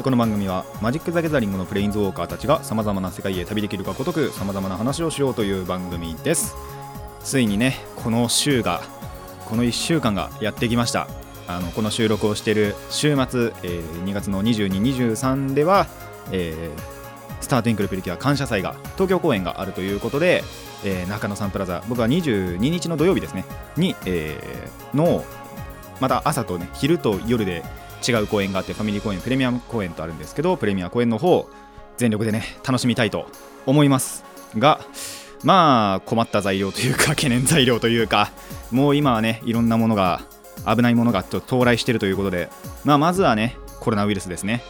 この番組はマジック・ザ・ギャザリングのプレインズウォーカーたちがさまざまな世界へ旅できるかごとくさまざまな話をしようという番組です。ついにねこの週がこの1週間がやってきました。あのこの収録をしている週末、えー2月の2223では、えースター・トゥインクル・プリキュア感謝祭が東京公演があるということで、えー中野サンプラザ僕は22日の土曜日ですねに、えーのまた朝とね昼と夜で違う公演があってファミリー公演プレミアム公演とあるんですけどプレミア公演の方全力でね楽しみたいと思いますがまあ困った材料というか懸念材料というかもう今はねいろんなものが危ないものが到来しているということで、まあ、まずはねコロナウイルスですね。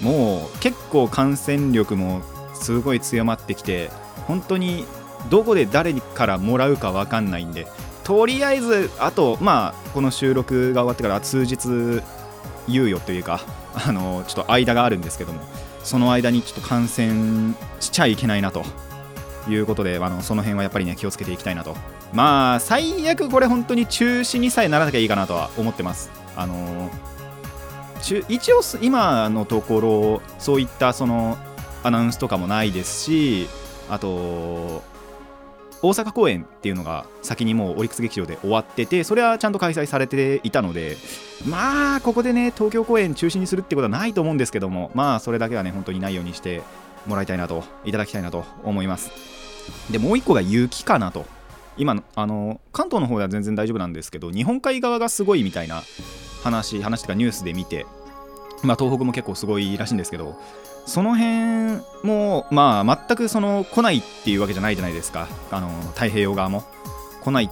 もう結構感染力もすごい強まってきて本当にどこで誰からもらうか分かんないんでとりあえずあとまあこの収録が終わってから数日猶予というかあのちょっと間があるんですけどもその間にちょっと感染しちゃいけないなということであのその辺はやっぱりね気をつけていきたいなと。まあ最悪これ本当に中止にさえならなきゃいいかなとは思ってます。あの一応今のところそういったそのアナウンスとかもないですしあと大阪公演っていうのが先にもうオリックス劇場で終わっててそれはちゃんと開催されていたのでまあここでね東京公演中止にするってことはないと思うんですけどもまあそれだけはね本当にないようにしてもらいたいなといただきたいなと思います。でもう一個が雪かなと。今あの関東の方では全然大丈夫なんですけど日本海側がすごいみたいな話話とかニュースで見てまあ東北も結構すごいらしいんですけどその辺もまあ全くその来ないっていうわけじゃないじゃないですか。あの太平洋側も。来ない。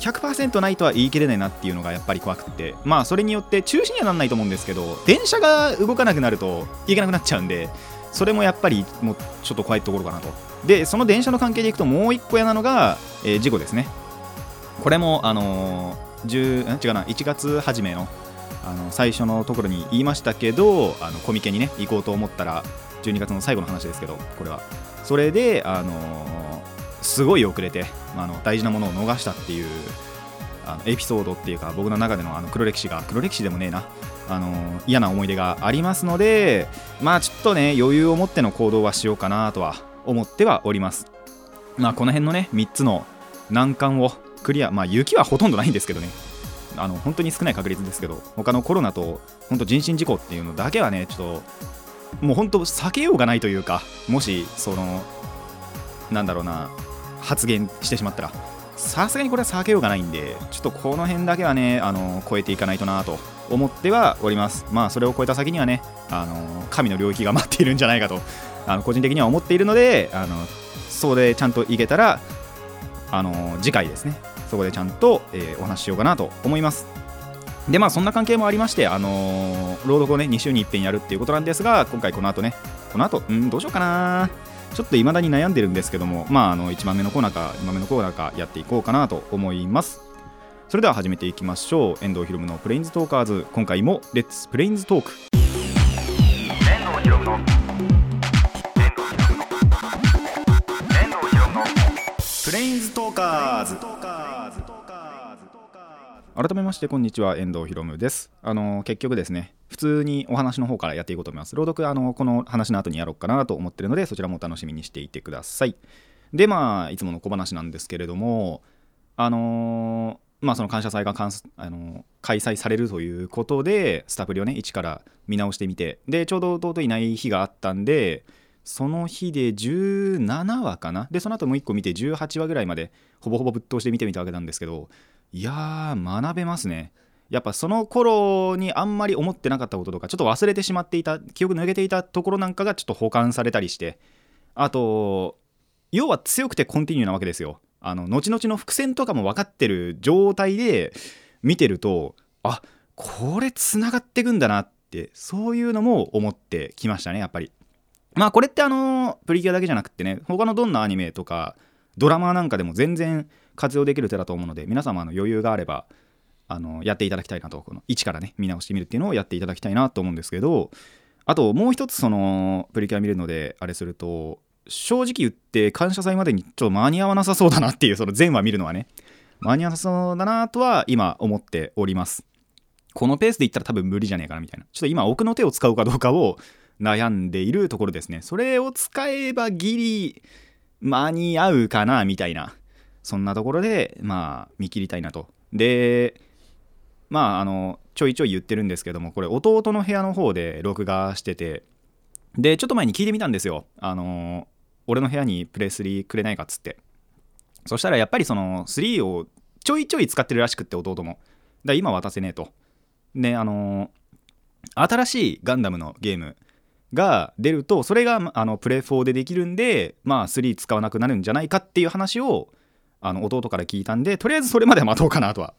100%ないとは言い切れないなっていうのがやっぱり怖くて。まあそれによって中止にはならないと思うんですけど電車が動かなくなるといけなくなっちゃうんでそれもやっぱりもうちょっと怖いところかなと。でその電車の関係でいくともう一個嫌なのが、えー事故ですね。これもあのー10違うな。1月初めのあの最初のところに言いましたけどあのコミケにね行こうと思ったら12月の最後の話ですけどこれは。それであのすごい遅れてあの大事なものを逃したっていうあのエピソードっていうか僕の中でのあの黒歴史が黒歴史でもねえなあの嫌な思い出がありますのでまあちょっとね余裕を持っての行動はしようかなとは思ってはおります。まあこの辺のね3つの難関をクリアまあ雪はほとんどないんですけどね。あの本当に少ない確率ですけど他のコロナと本当人身事故っていうのだけはねちょっともう本当避けようがないというかもしそのなんだろうな発言してしまったらさすがにこれは避けようがないんでちょっとこの辺だけはねあの超えていかないとなと思ってはおります。まあそれを超えた先にはねあの神の領域が待っているんじゃないかとあの個人的には思っているのであのそれでちゃんといけたらあの次回ですね。そこでちゃんと、えお話ししようかなと思いますでまあそんな関係もありましてあのー朗読をね2週に1遍やるっていうことなんですが今回この後ねこの後うんどうしようかなちょっと未だに悩んでるんですけどもまああの1番目のコーナーか2番目のコーナーかやっていこうかなと思いますそれでは始めていきましょう遠藤ひろむのプレインズトーカーズ今回もレッツプレインズトーク遠藤ひろむのプレインズトーカーズ改めましてこんにちは。遠藤ひろむです。あの結局ですね普通にお話の方からやっていこうと思います。朗読あのこの話の後にやろうかなと思ってるのでそちらも楽しみにしていてください。でまあいつもの小話なんですけれどもあのまあその感謝祭がかんあの開催されるということでスタプリをね一から見直してみてでちょうど弟いない日があったんでその日で17話かな？でその後もう1個見て18話ぐらいまでほぼほぼぶっ通して見てみたわけなんですけどいやー学べますね。やっぱその頃にあんまり思ってなかったこととかちょっと忘れてしまっていた記憶抜けていたところなんかがちょっと保管されたりしてあと要は強くてコンティニューなわけですよ。あの後々の伏線とかも分かってる状態で見てるとあこれつながってくんだなってそういうのも思ってきましたねやっぱり。まあこれってあのプリキュアだけじゃなくってね他のどんなアニメとかドラマなんかでも全然活用できる手だと思うので皆様の余裕があればあのやっていただきたいなとこの一からね見直してみるっていうのをやっていただきたいなと思うんですけどあともう一つそのプリキュア見るのであれすると正直言って感謝祭までにちょっと間に合わなさそうだなっていうその全話見るのはね間に合わなさそうだなとは今思っております。このペースでいったら多分無理じゃねえかなみたいな。ちょっと今奥の手を使うかどうかを悩んでいるところですね。それを使えばギリ間に合うかなみたいな。そんなところでまあ見切りたいなと。でまああのちょいちょい言ってるんですけどもこれ弟の部屋の方で録画しててでちょっと前に聞いてみたんですよ。あの俺の部屋にプレイ3くれないかっつって。そしたらやっぱりその3をちょいちょい使ってるらしくって弟も。だから今渡せねえと。であの新しいガンダムのゲームが出るとそれがあのプレイ4でできるんでまあ3使わなくなるんじゃないかっていう話をあの弟から聞いたんでとりあえずそれまで待とうかなとは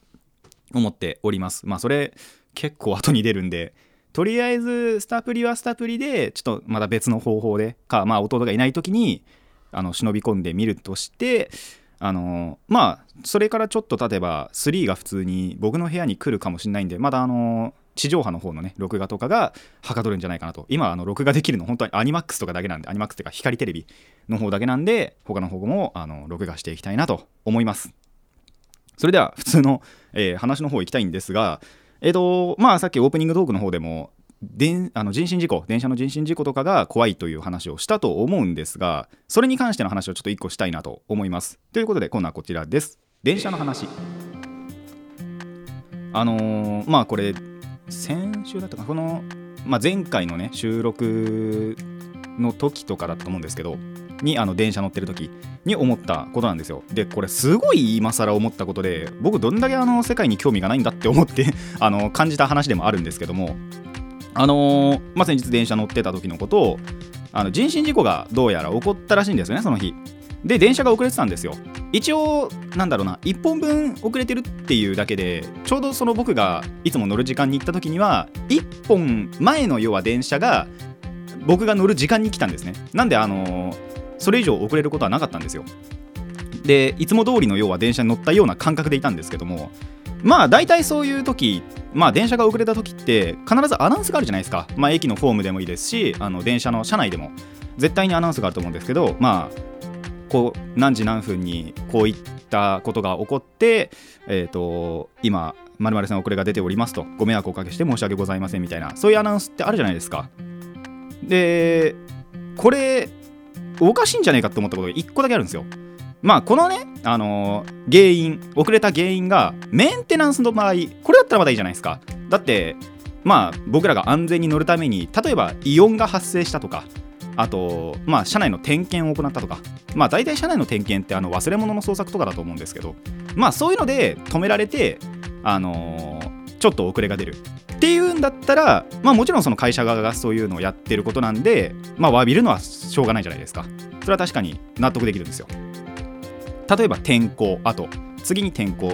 思っております。まあそれ結構後に出るんでとりあえずスタプリはスタプリでちょっとまた別の方法でかまあ弟がいない時にあの忍び込んでみるとしてあのまあそれからちょっと経てば3が普通に僕の部屋に来るかもしれないんでまだあの地上波の方のね録画とかがはかどるんじゃないかなと。今あの録画できるの本当にアニマックスとかだけなんでアニマックスっていうか光テレビの方だけなんで他の方もあの録画していきたいなと思います。それでは普通の、えー話の方行きたいんですがえっ、とまあさっきオープニングトークの方でもであの人身事故電車の人身事故とかが怖いという話をしたと思うんですがそれに関しての話をちょっと1個したいなと思います。ということで今度はこちらです。電車の話。あのーまあこれ先週だったかこの、まあ、前回のね収録の時とかだと思うんですけどにあの電車乗ってる時に思ったことなんですよ。でこれすごい今更思ったことで僕どんだけあの世界に興味がないんだって思って あの感じた話でもあるんですけどもあのーまあ、先日電車乗ってた時のことをあの人身事故がどうやら起こったらしいんですよねその日。で電車が遅れてたんですよ。一応なんだろうな1本分遅れてるっていうだけでちょうどその僕がいつも乗る時間に行った時には1本前の要は電車が僕が乗る時間に来たんですね。なんであのそれ以上遅れることはなかったんですよ。でいつも通りの要は電車に乗ったような感覚でいたんですけどもまあ大体そういう時まあ電車が遅れた時って必ずアナウンスがあるじゃないですか。まあ駅のホームでもいいですしあの電車の車内でも。絶対にアナウンスがあると思うんですけどまあこう何時何分にこういったことが起こってえっ、と今〇〇さん遅れが出ておりますとご迷惑をおかけして申し訳ございませんみたいなそういうアナウンスってあるじゃないですか。でこれおかしいんじゃねえかって思ったことが1個だけあるんですよ。まあこのね、あのー原因遅れた原因がメンテナンスの場合これだったらまだいいじゃないですか。だってまあ僕らが安全に乗るために例えばイオンが発生したとかあとまあ車内の点検を行ったとか。まあ大体車内の点検ってあの忘れ物の捜索とかだと思うんですけど。まあそういうので止められてあのーちょっと遅れが出る。っていうんだったらまあもちろんその会社側がそういうのをやってることなんでまあ詫びるのはしょうがないじゃないですか。それは確かに納得できるんですよ。例えば天候。あと次に天候。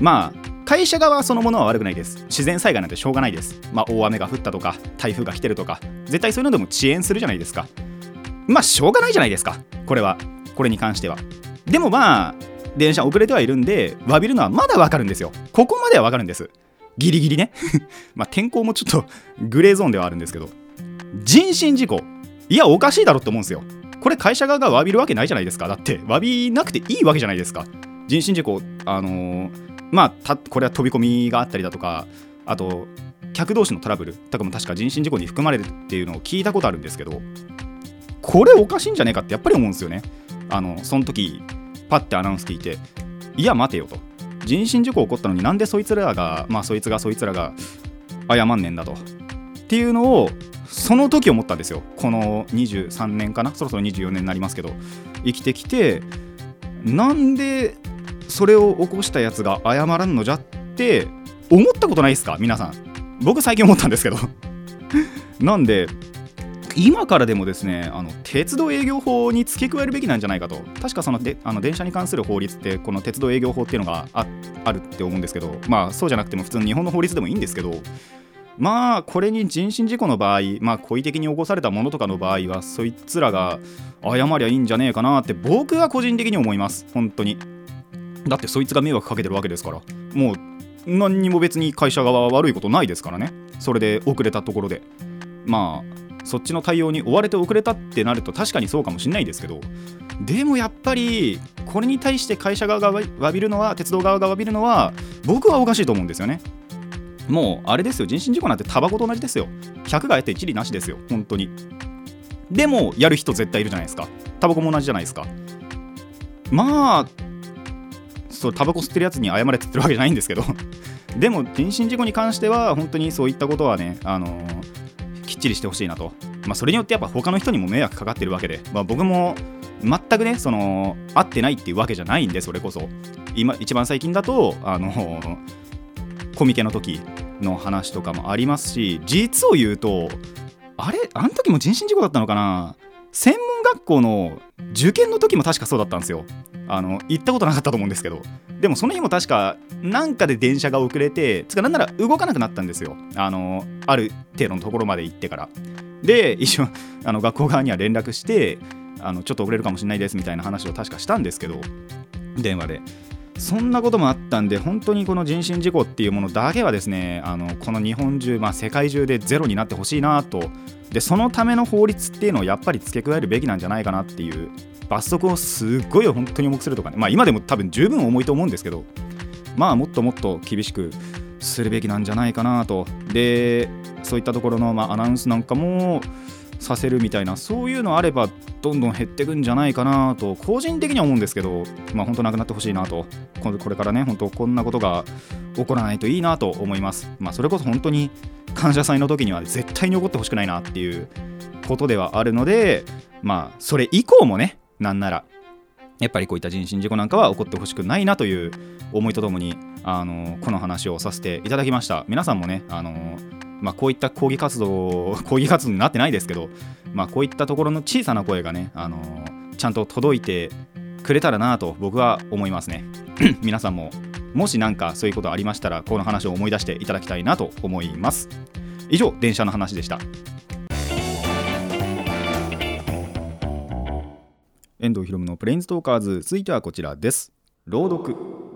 まあ会社側そのものは悪くないです。自然災害なんてしょうがないです。まあ大雨が降ったとか台風が来てるとか絶対そういうのでも遅延するじゃないですか。まあしょうがないじゃないですか。これは。これに関しては。でもまあ電車遅れてはいるんで詫びるのはまだわかるんですよ。ここまではわかるんです。ギリギリね。まあ天候もちょっとグレーゾーンではあるんですけど。人身事故。いやおかしいだろって思うんですよ。これ会社側が詫びるわけないじゃないですか。だって詫びなくていいわけじゃないですか。人身事故あのーまあこれは飛び込みがあったりだとかあと客同士のトラブルとかも確か人身事故に含まれるっていうのを聞いたことあるんですけどこれおかしいんじゃねえかってやっぱり思うんですよね。あのその時パッてアナウンス聞いていや待てよと。人身事故起こったのになんでそいつらがまあそいつがそいつらが謝んねんだと。っていうのをその時思ったんですよ。この23年かな？そろそろ24年になりますけど生きてきてなんでそれを起こしたやつが謝らんのじゃって思ったことないですか？皆さん。僕最近思ったんですけど。なんで今からでもですねあの鉄道営業法に付け加えるべきなんじゃないかと。確かそのであの電車に関する法律ってこの鉄道営業法っていうのがあるって思うんですけど。まあそうじゃなくても普通の日本の法律でもいいんですけど。まあこれに人身事故の場合まあ故意的に起こされたものとかの場合はそいつらが謝りゃいいんじゃねえかなって僕は個人的に思います。本当に。だってそいつが迷惑かけてるわけですから。もう何にも別に会社側は悪いことないですからね。それで遅れたところで。まあそっちの対応に追われて遅れたってなると確かにそうかもしれないですけど。でもやっぱりこれに対して会社側が詫びるのは鉄道側が詫びるのは僕はおかしいと思うんですよね。もうあれですよ。人身事故なんてタバコと同じですよ。100が得て一理なしですよ。本当に。でもやる人絶対いるじゃないですか。タバコも同じじゃないですか。まあそうタバコ吸ってるやつに謝れって言ってるわけじゃないんですけど。でも人身事故に関しては本当にそういったことはねあのーきっちりしてほしいなと、まあ、それによってやっぱ他の人にも迷惑かかってるわけで、まあ、僕も全くねその合ってないっていうわけじゃないんでそれこそ。今一番最近だとあのコミケの時の話とかもありますし実を言うとあれ？あの時も人身事故だったのかな？専門学校の受験の時も確かそうだったんですよ。あの行ったことなかったと思うんですけど。でもその日も確かなんかで電車が遅れてつかなんなら動かなくなったんですよ。あのある程度のところまで行ってから。で一緒あの学校側には連絡してあのちょっと遅れるかもしれないですみたいな話を確かしたんですけど電話で。そんなこともあったんで本当にこの人身事故っていうものだけはですねあのこの日本中、まあ、世界中でゼロになってほしいなと。でそのための法律っていうのをやっぱり付け加えるべきなんじゃないかなっていう罰則をすっごい本当に重くするとかね。まあ今でも多分十分重いと思うんですけどまあもっともっと厳しくするべきなんじゃないかなと。でそういったところの、まあ、アナウンスなんかもさせるみたいなそういうのあればどんどん減っていくんじゃないかなと個人的には思うんですけどまあ本当なくなってほしいなとこれからね本当こんなことが起こらないといいなと思います。まあそれこそ本当に感謝祭の時には絶対に起こってほしくないなっていうことではあるのでまあそれ以降もねなんならやっぱりこういった人身事故なんかは起こってほしくないなという思いとともにあのこの話をさせていただきました。皆さんもねあのまあ、こういった抗議活動 抗議活動になってないですけど、まあ、こういったところの小さな声がね、あのちゃんと届いてくれたらなと僕は思いますね。皆さんももし何かそういうことありましたらこの話を思い出していただきたいなと思います。以上電車の話でした。遠藤ひろのプレインズトーカーズ続いてはこちらです。朗読。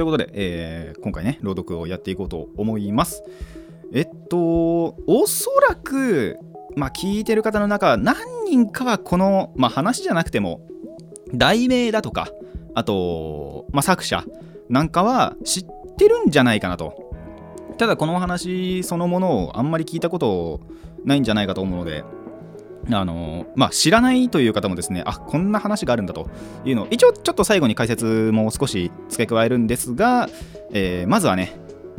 ということで、えー今回ね朗読をやっていこうと思います。えっとおそらくまあ聞いてる方の中何人かはこの、まあ、話じゃなくても題名だとかあと、まあ、作者なんかは知ってるんじゃないかなと。ただこのお話そのものをあんまり聞いたことないんじゃないかと思うのであのまあ、知らないという方もですね、あこんな話があるんだというのを、一応ちょっと最後に解説も少し付け加えるんですが、えーまずはね、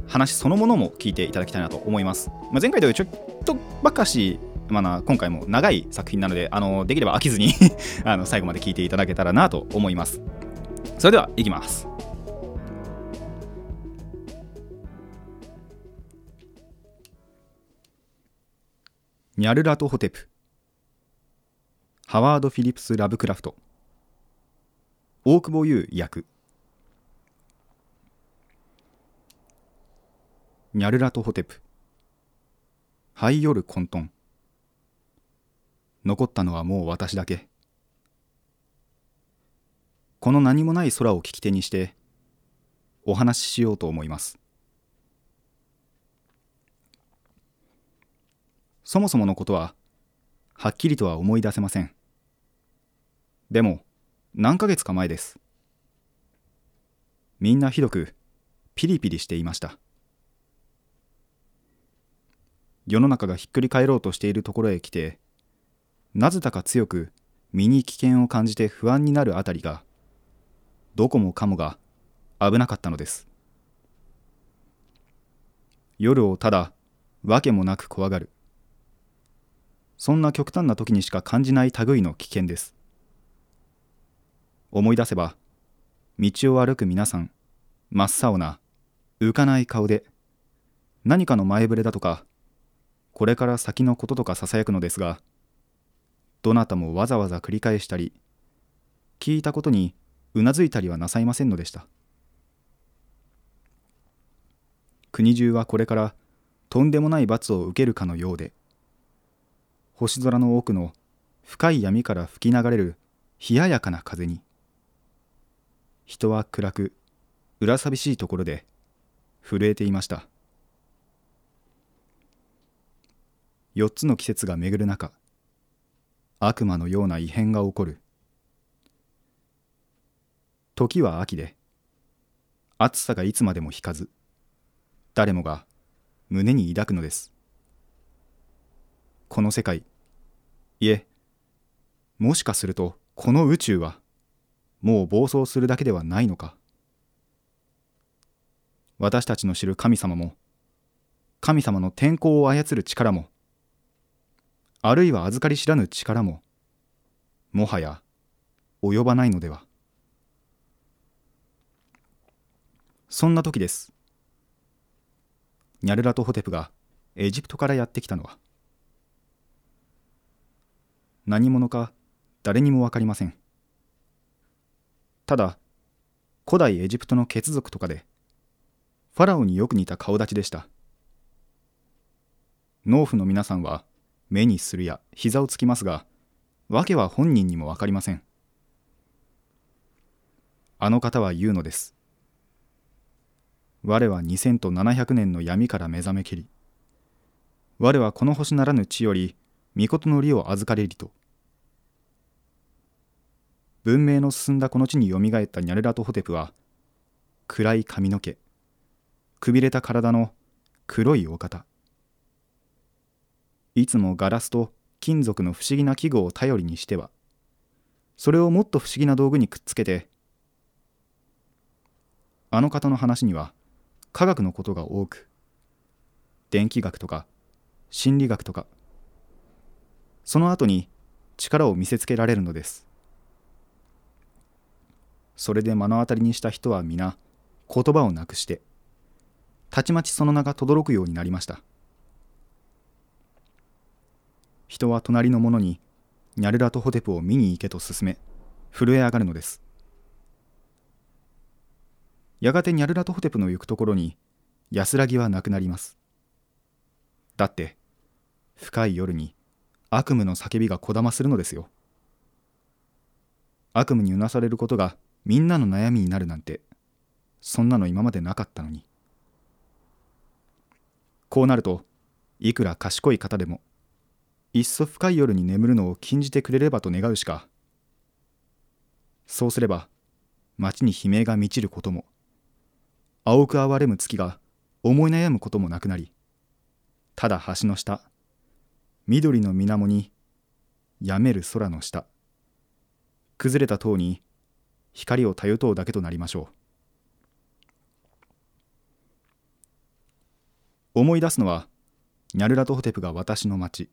話そのものも聞いていただきたいなと思います。まあ、前回とちょっとばかし、まあ、今回も長い作品なので、あのできれば飽きずに あの最後まで聞いていただけたらなと思います。それでは、いきます。ニャルラトホテプハワード・フィリップス・ラブクラフト。大久保優役。ニャルラトホテプ。ハイヨル混沌残ったのはもう私だけ。この何もない空を聞き手にしてお話ししようと思います。そもそものことははっきりとは思い出せません。でも何ヶ月か前です。みんなひどくピリピリしていました。世の中がひっくり返ろうとしているところへ来てなぜだか強く身に危険を感じて不安になるあたりがどこもかもが危なかったのです。夜をただ訳もなく怖がる。そんな極端な時にしか感じない類の危険です。思い出せば道を歩く皆さん真っ青な浮かない顔で何かの前触れだとかこれから先のこととかささやくのですがどなたもわざわざ繰り返したり聞いたことにうなずいたりはなさいませんのでした。国中はこれからとんでもない罰を受けるかのようで星空の奥の深い闇から吹き流れる冷ややかな風に人は暗く裏寂しいところで震えていました。四つの季節が巡る中悪魔のような異変が起こる。時は秋で暑さがいつまでも引かず誰もが胸に抱くのです。この世界いえもしかするとこの宇宙はもう暴走するだけではないのか？私たちの知る神様も神様の天候を操る力もあるいは預かり知らぬ力ももはや及ばないのでは。そんな時です。ニャルラトホテプがエジプトからやってきたのは。何者か誰にも分かりません。ただ古代エジプトの血族とかでファラオによく似た顔立ちでした。農夫の皆さんは目にするや膝をつきますが訳は本人にも分かりません。あの方は言うのです。我は2000と700年の闇から目覚めきり我はこの星ならぬ地より御事の利を預かれりと。文明の進んだこの地によみがえったニャルラトホテプは暗い髪の毛くびれた体の黒いお方。いつもガラスと金属の不思議な器具を頼りにしてはそれをもっと不思議な道具にくっつけてあの方の話には科学のことが多く電気学とか心理学とかその後に力を見せつけられるのです。それで目の当たりにした人は皆言葉をなくしてたちまちその名が轟くようになりました。人は隣の者にニャルラトホテプを見に行けと勧め震え上がるのです。やがてニャルラトホテプの行くところに安らぎはなくなります。だって深い夜に悪夢の叫びがこだまするのですよ。悪夢にうなされることがみんなの悩みになるなんてそんなの今までなかったのに。こうなるといくら賢い方でもいっそ深い夜に眠るのを禁じてくれればと願うしかそうすれば街に悲鳴が満ちることも青く哀れむ月が思い悩むこともなくなりただ橋の下緑の水面にやめる空の下崩れた塔に光を頼とうだけとなりましょう。思い出すのはニャルラトホテプが私の町。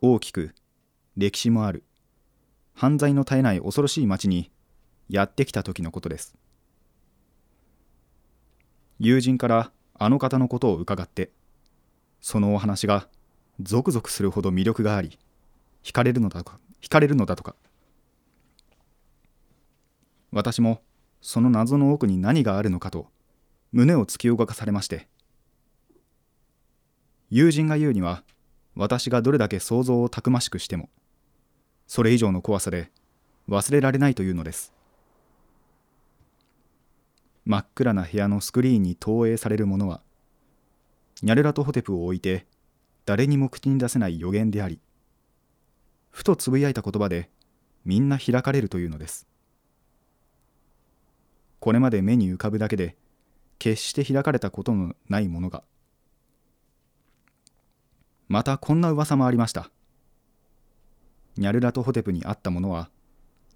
大きく歴史もある。犯罪の絶えない恐ろしい町にやってきた時のことです。友人からあの方のことを伺ってそのお話がゾクゾクするほど魅力があり惹かれるのだとか惹かれるのだとか私もその謎の奥に何があるのかと胸を突き動かされまして。友人が言うには私がどれだけ想像をたくましくしてもそれ以上の怖さで忘れられないというのです。真っ暗な部屋のスクリーンに投影されるものはニャルラトホテプを置いて誰にも口に出せない予言でありふとつぶやいた言葉でみんな開かれるというのです。これまで目に浮かぶだけで決して開かれたことのないものが。またこんな噂もありました。ニャルラトホテプにあったものは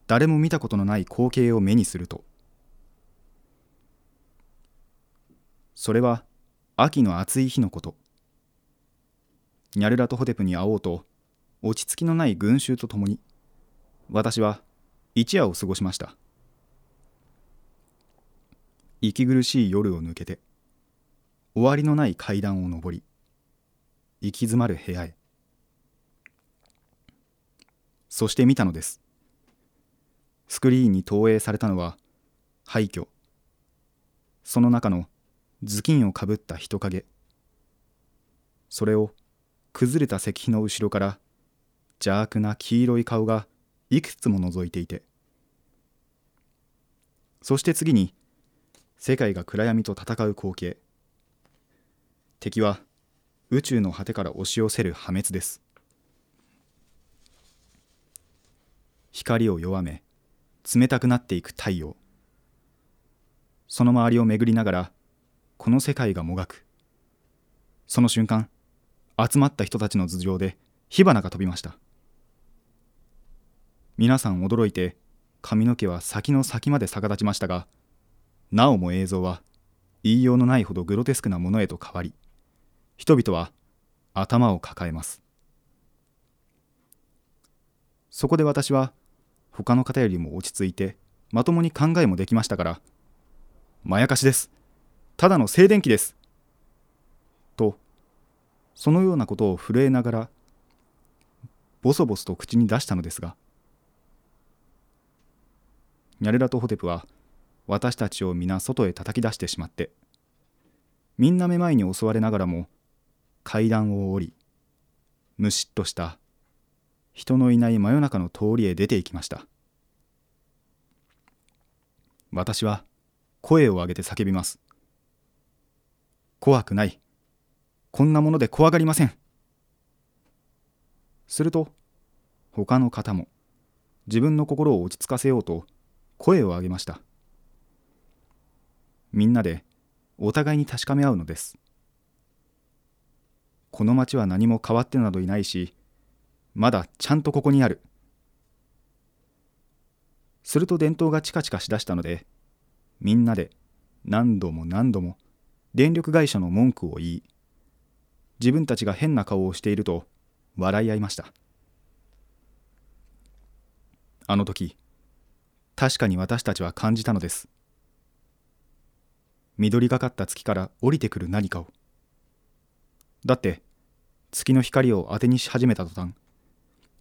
誰も見たことのない光景を目にすると。それは秋の暑い日のこと。ニャルラトホテプに会おうと落ち着きのない群衆とともに私は一夜を過ごしました。息苦しい夜を抜けて終わりのない階段を上り行き詰まる部屋へ。そして見たのです。スクリーンに投影されたのは廃墟。その中の頭巾をかぶった人影。それを崩れた石碑の後ろから邪悪な黄色い顔がいくつも覗いていて。そして次に世界が暗闇と戦う光景。敵は宇宙の果てから押し寄せる破滅です。光を弱め冷たくなっていく太陽。その周りを巡りながらこの世界がもがく。その瞬間集まった人たちの頭上で火花が飛びました。皆さん驚いて髪の毛は先の先まで逆立ちましたがなおも映像は言いようのないほどグロテスクなものへと変わり人々は頭を抱えます。そこで私は他の方よりも落ち着いてまともに考えもできましたからまやかしです。ただの静電気です。とそのようなことを震えながらボソボソと口に出したのですがニャレラとホテプは私たちを皆外へ叩き出してしまってみんなめまいに襲われながらも階段を降りむしっとした人のいない真夜中の通りへ出て行きました。私は声を上げて叫びます。怖くない。こんなもので怖がりません。すると他の方も自分の心を落ち着かせようと声を上げました。みんなでお互いに確かめ合うのです。この町は何も変わってなどいないしまだちゃんとここにある。すると電灯がチカチカしだしたのでみんなで何度も何度も電力会社の文句を言い自分たちが変な顔をしていると笑い合いました。あの時確かに私たちは感じたのです。緑がかった月から降りてくる何かを。だって月の光を当てにし始めた途端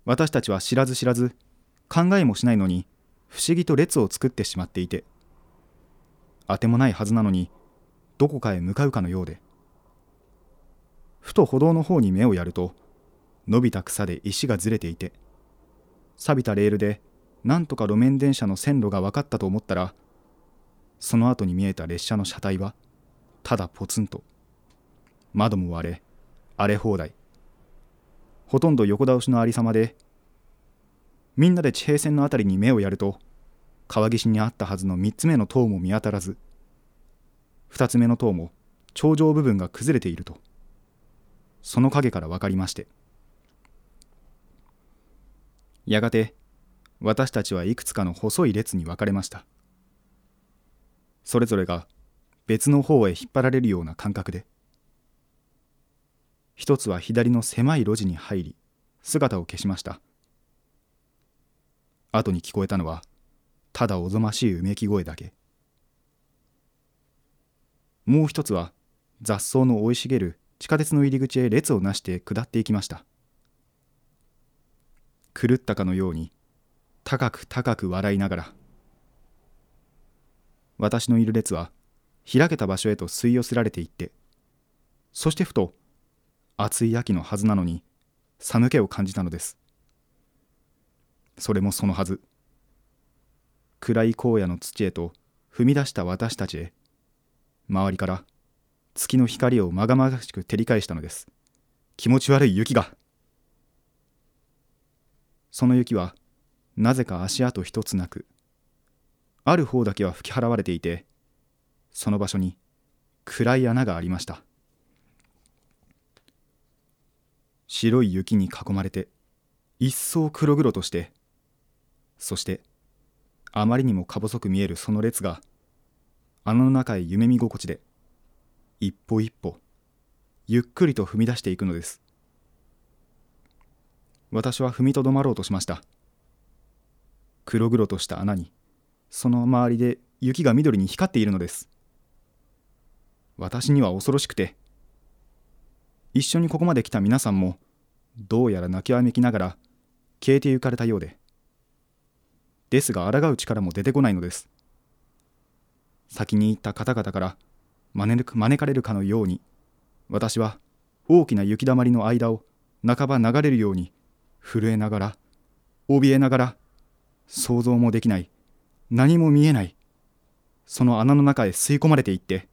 私たちは知らず知らず考えもしないのに不思議と列を作ってしまっていてあてもないはずなのにどこかへ向かうかのようでふと歩道の方に目をやると伸びた草で石がずれていて錆びたレールでなんとか路面電車の線路が分かったと思ったらその後に見えた列車の車体はただポツンと。窓も割れ荒れ放題。ほとんど横倒しのありさまでみんなで地平線の辺りに目をやると川岸にあったはずの3つ目の塔も見当たらず2つ目の塔も頂上部分が崩れていると。その影から分かりまして。やがて私たちはいくつかの細い列に分かれました。それぞれが別の方へ引っ張られるような感覚で。一つは左の狭い路地に入り姿を消しました。後に聞こえたのはただおぞましいうめき声だけ。もう一つは雑草の生い茂る地下鉄の入り口へ列をなして下っていきました。狂ったかのように高く高く笑いながら私のいる列は開けた場所へと吸い寄せられていってそしてふと暑い秋のはずなのに寒気を感じたのです。それもそのはず。暗い荒野の土へと踏み出した私たちへ周りから月の光をまがまがしく照り返したのです。気持ち悪い雪が。その雪はなぜか足跡一つなくある方だけは吹き払われていてその場所に暗い穴がありました。白い雪に囲まれて一層黒々としてそしてあまりにもか細く見えるその列が穴の中へ夢見心地で一歩一歩ゆっくりと踏み出していくのです。私は踏みとどまろうとしました。黒々とした穴にその周りで雪が緑に光っているのです。私には恐ろしくて一緒にここまで来た皆さんもどうやら泣きわめきながら消えてゆかれたようでですが抗う力も出てこないのです。先に行った方々から招かれるかのように私は大きな雪だまりの間を半ば流れるように震えながら怯えながら想像もできない何も見えない。その穴の中へ吸い込まれていって。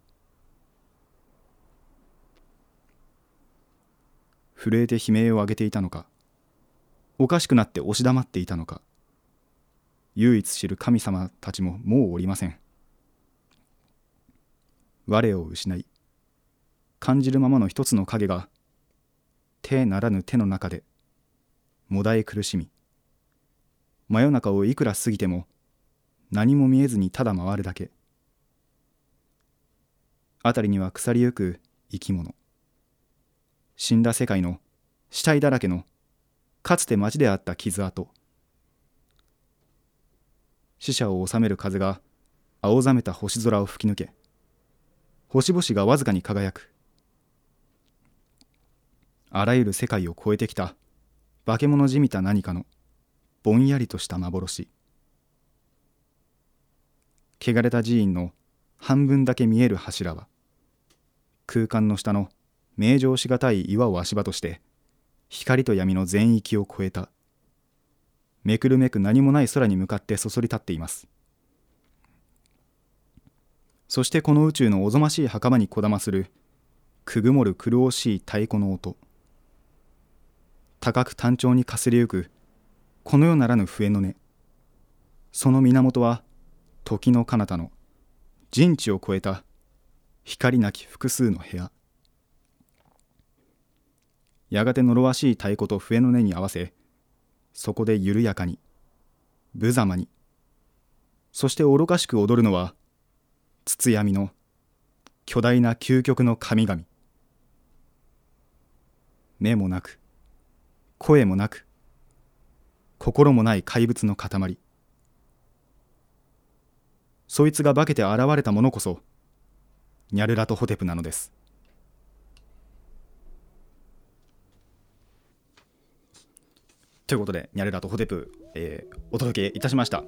震えて悲鳴を上げていたのか。おかしくなって押し黙っていたのか。唯一知る神様たちももうおりません。我を失い感じるままの一つの影が手ならぬ手の中でもだえ苦しみ。真夜中をいくら過ぎても何も見えずにただ回るだけ。辺りには腐りゆく生き物。死んだ世界の死体だらけのかつて町であった傷跡。死者を治める風が青ざめた星空を吹き抜け。星々がわずかに輝く。あらゆる世界を超えてきた化け物じみた何かのぼんやりとした幻。汚れた寺院の半分だけ見える柱は空間の下の名状しがたい岩を足場として光と闇の全域を超えた。めくるめく何もない空に向かってそそり立っています。そしてこの宇宙のおぞましい墓場にこだまするくぐもる苦しい太鼓の音。高く単調にかすりゆくこの世ならぬ笛の音。その源は時の彼方の人知を超えた光なき複数の部屋。やがて呪わしい太鼓と笛の音に合わせそこで緩やかに無様にそして愚かしく踊るのは筒闇の巨大な究極の神々。目もなく声もなく心もない怪物の塊。そいつが化けて現れたものこそニャルラトホテプなのです。ということでニャルラトホテプ、えー、お届けいたしました。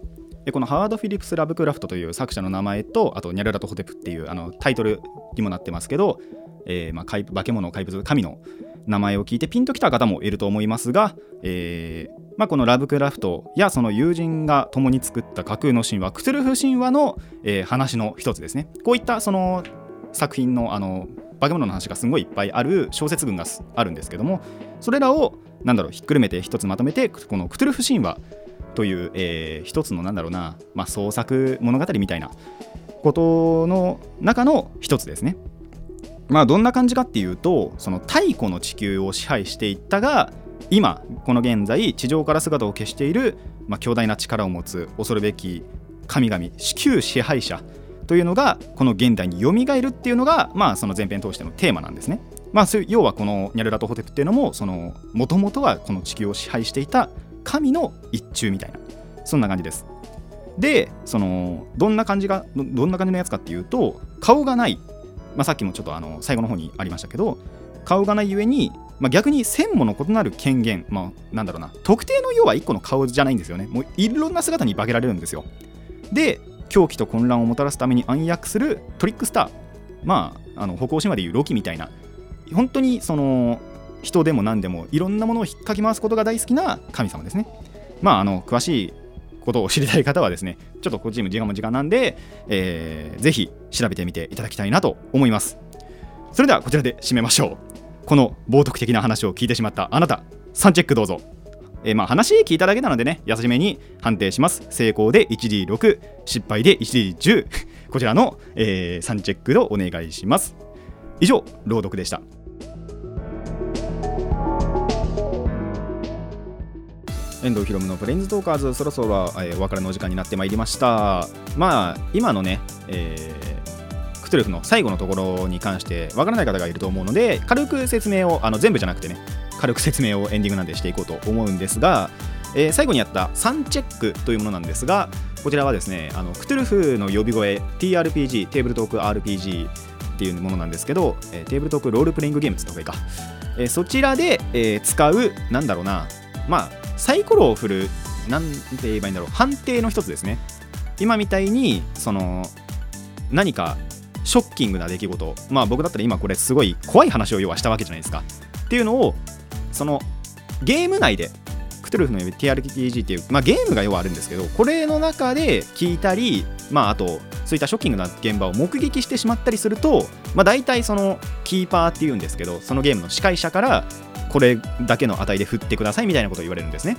でこのハワード・フィリップス・ラブクラフトという作者の名前とあとニャルラトホテプっていうあのタイトルにもなってますけど、えーまあ、化け物怪物神の名前を聞いてピンときた方もいると思いますが、えーまあ、このラブクラフトやその友人が共に作った架空の神話クトゥルフ神話の、えー、話の一つですね。こういったその作品のあの化け物の話がすごいいっぱいある小説群があるんですけどもそれらをなんだろうひっくるめて一つまとめてこのクトゥルフ神話という、えー、一つのなんだろうな、まあ、創作物語みたいなことの中の一つですね。まあどんな感じかっていうとその太古の地球を支配していったが今この現在地上から姿を消している、まあ、強大な力を持つ恐るべき神々旧支配者というのがこの現代によみがえるっていうのが、まあ、その前編通してのテーマなんですね。まあ、要はこのニャルラトホテプっていうのももともとはこの地球を支配していた神の一中みたいな。そんな感じです。でそのどんな感じがどんな感じのやつかっていうと顔がない。まあ、さっきもちょっとあの最後の方にありましたけど顔がないゆえに、まあ、逆に線もの異なる権限、まあ、なんだろうな特定の要は1個の顔じゃないんですよね。もういろんな姿に化けられるんですよ。で狂気と混乱をもたらすために暗躍するトリックスター。まああの歩行神話でいうロキみたいな。本当にその人でも何でもいろんなものを引っかき回すことが大好きな神様ですねまああの詳しいことを知りたい方はですね、ちょっとこっちも時間も時間なんで、えー、ぜひ調べてみていただきたいなと思います。それではこちらで締めましょう。この冒涜的な話を聞いてしまったあなた、3チェックどうぞ。えー、まあ話聞いただけなのでね、優しめに判定します。成功で 1D6、失敗で 1D10。こちらの、えー、3チェックをお願いします。以上、朗読でした。遠藤ひろむのプレインズトーカーズそろそろ、えー、お別れのお時間になってまいりました。まあ今のね、えー、クトゥルフの最後のところに関してわからない方がいると思うので軽く説明をあの全部じゃなくてね軽く説明をエンディングなんでしていこうと思うんですが、えー、最後にやった SANチェックというものなんですがこちらはですねあのクトゥルフの呼び声 TRPG テーブルトーク RPG っていうものなんですけど、えー、テーブルトークロールプレイングゲームズとかいいか、えー、そちらで、えー、使うなんだろうな。まあサイコロを振るなんて言えばいいんだろう。判定の一つですね。今みたいにその何かショッキングな出来事。まあ僕だったら今これすごい怖い話を要はしたわけじゃないですか。っていうのをそのゲーム内でクトゥルフの TRPG っていう、まあ、ゲームが要はあるんですけどこれの中で聞いたり、まあ、あとそういったショッキングな現場を目撃してしまったりすると、まあ、大体そのキーパーっていうんですけどそのゲームの司会者からこれだけの値で振ってくださいみたいなことを言われるんですね。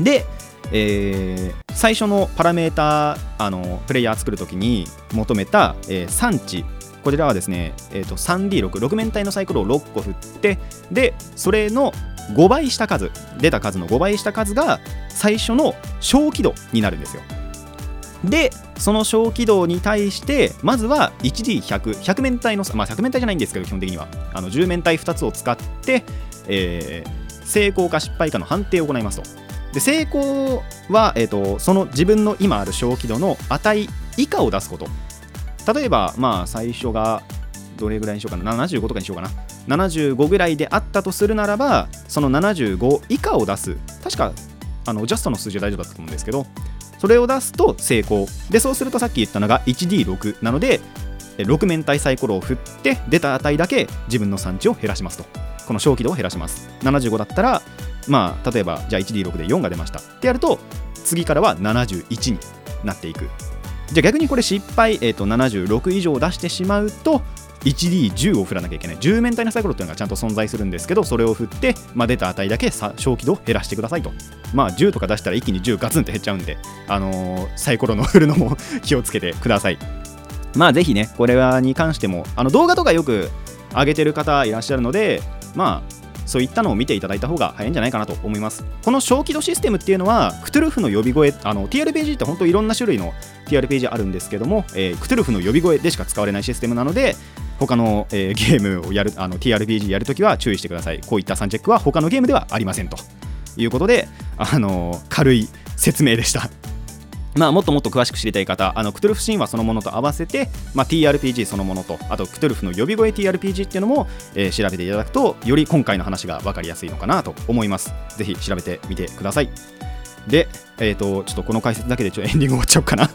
で、えー最初のパラメータあのプレイヤー作るときに求めた、えー産地こちらはですね、えー、と 3D66 面体のサイコロを6個振ってでそれの5倍した数出た数の5倍した数が最初の小気度になるんですよ。でその小気度に対してまずは 1D100100 面体のまあ100面体じゃないんですけど基本的には。あの10面体2つを使って、えー成功か失敗かの判定を行いますと。で成功は、えー、とその自分の今ある小気度の値以下を出すこと。例えばまあ最初がどれぐらいにしようかな。75とかにしようかな。75ぐらいであったとするならばその75以下を出す。確かあのジャストの数字は大丈夫だったと思うんですけどそれを出すと成功。でそうするとさっき言ったのが 1D6 なので6面体サイコロを振って出た値だけ自分の産地を減らしますと。この小気度を減らします。75だったらまあ例えばじゃあ 1D6 で4が出ました。ってやると次からは71になっていく。じゃあ逆にこれ失敗、えー、と76以上出してしまうと 1D10 を振らなきゃいけない。10面体のサイコロっていうのがちゃんと存在するんですけどそれを振って、まあ、出た値だけ小気度を減らしてくださいと。まあ10とか出したら一気に10ガツンって減っちゃうんで、あのーサイコロの振るのも気をつけてください。まあぜひねこれに関してもあの動画とかよく上げてる方いらっしゃるのでまあそういったのを見ていただいた方が早いんじゃないかなと思います。この小気度システムっていうのは、クトゥルフの呼び声、あの TRPG って本当いろんな種類の TRPG あるんですけども、えークトゥルフの呼び声でしか使われないシステムなので、他の、えーゲームをやる、あの TRPG やるときは注意してください。こういった3チェックは他のゲームではありませんということで、あの軽い説明でした。まあ、もっともっと詳しく知りたい方、あのクトゥルフ神話そのものと合わせて、まあ、TRPG そのものと、あとクトゥルフの呼び声 TRPG っていうのも、えー調べていただくと、より今回の話が分かりやすいのかなと思います。ぜひ調べてみてください。で、えー、とちょっとこの解説だけでちょっとエンディング終わっちゃおうかな。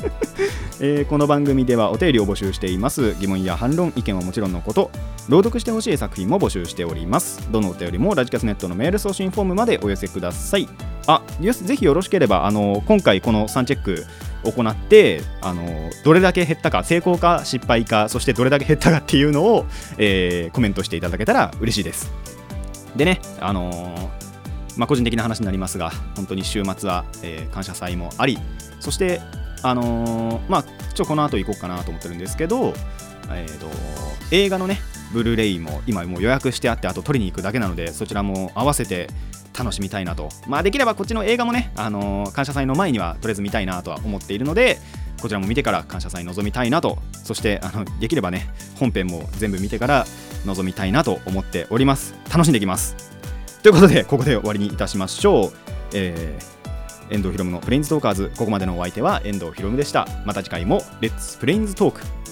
えーこの番組ではお便りを募集しています。疑問や反論意見はもちろんのこと。朗読してほしい作品も募集しております。どのお便りもラジカスネットのメール送信フォームまでお寄せください。あぜひよろしければあの今回この3チェック行ってあのどれだけ減ったか成功か失敗かそしてどれだけ減ったかっていうのを、えーコメントしていただけたら嬉しいです。でねあのーまあ、個人的な話になりますが本当に週末は、えー感謝祭もありそしてあのーまあちょこの後行こうかなと思ってるんですけど、えーと映画のねブルーレイも今もう予約してあってあと取りに行くだけなのでそちらも合わせて楽しみたいなと。まあできればこっちの映画もね、あのー感謝祭の前にはとりあえず見たいなとは思っているのでこちらも見てから感謝祭に臨みたいなとそしてあのできればね本編も全部見てから臨みたいなと思っております。楽しんできます。ということでここで終わりにいたしましょう、えー遠藤ひろむのプレインズトーカーズここまでのお相手は遠藤ひろむでした。また次回もレッツプレインズトーク